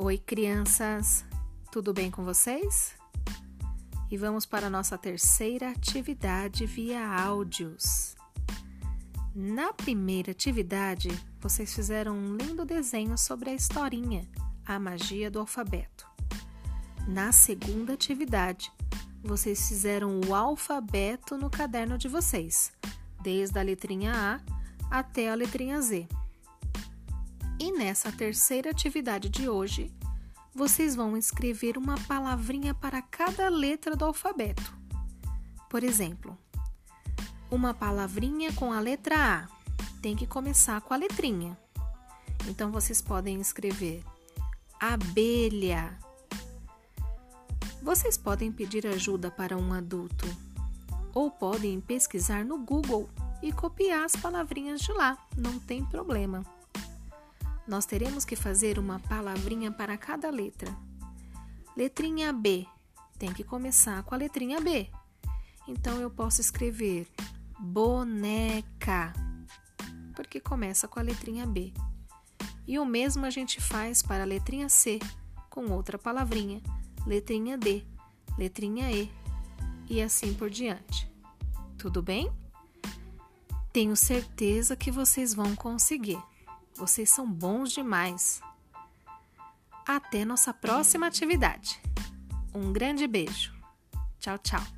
Oi, crianças! Tudo bem com vocês? E vamos para a nossa terceira atividade via áudios. Na primeira atividade, vocês fizeram um lindo desenho sobre a historinha, a magia do alfabeto. Na segunda atividade, vocês fizeram o alfabeto no caderno de vocês, desde a letrinha A até a letrinha Z. E nessa terceira atividade de hoje, vocês vão escrever uma palavrinha para cada letra do alfabeto. Por exemplo, uma palavrinha com a letra A tem que começar com a letrinha. Então vocês podem escrever abelha. Vocês podem pedir ajuda para um adulto ou podem pesquisar no Google e copiar as palavrinhas de lá, não tem problema nós teremos que fazer uma palavrinha para cada letra. Letrinha B tem que começar com a letrinha B. Então eu posso escrever boneca, porque começa com a letrinha B. E o mesmo a gente faz para a letrinha C, com outra palavrinha, letrinha D, letrinha E e assim por diante. Tudo bem? Tenho certeza que vocês vão conseguir. Vocês são bons demais. Até nossa próxima atividade. Um grande beijo. Tchau, tchau.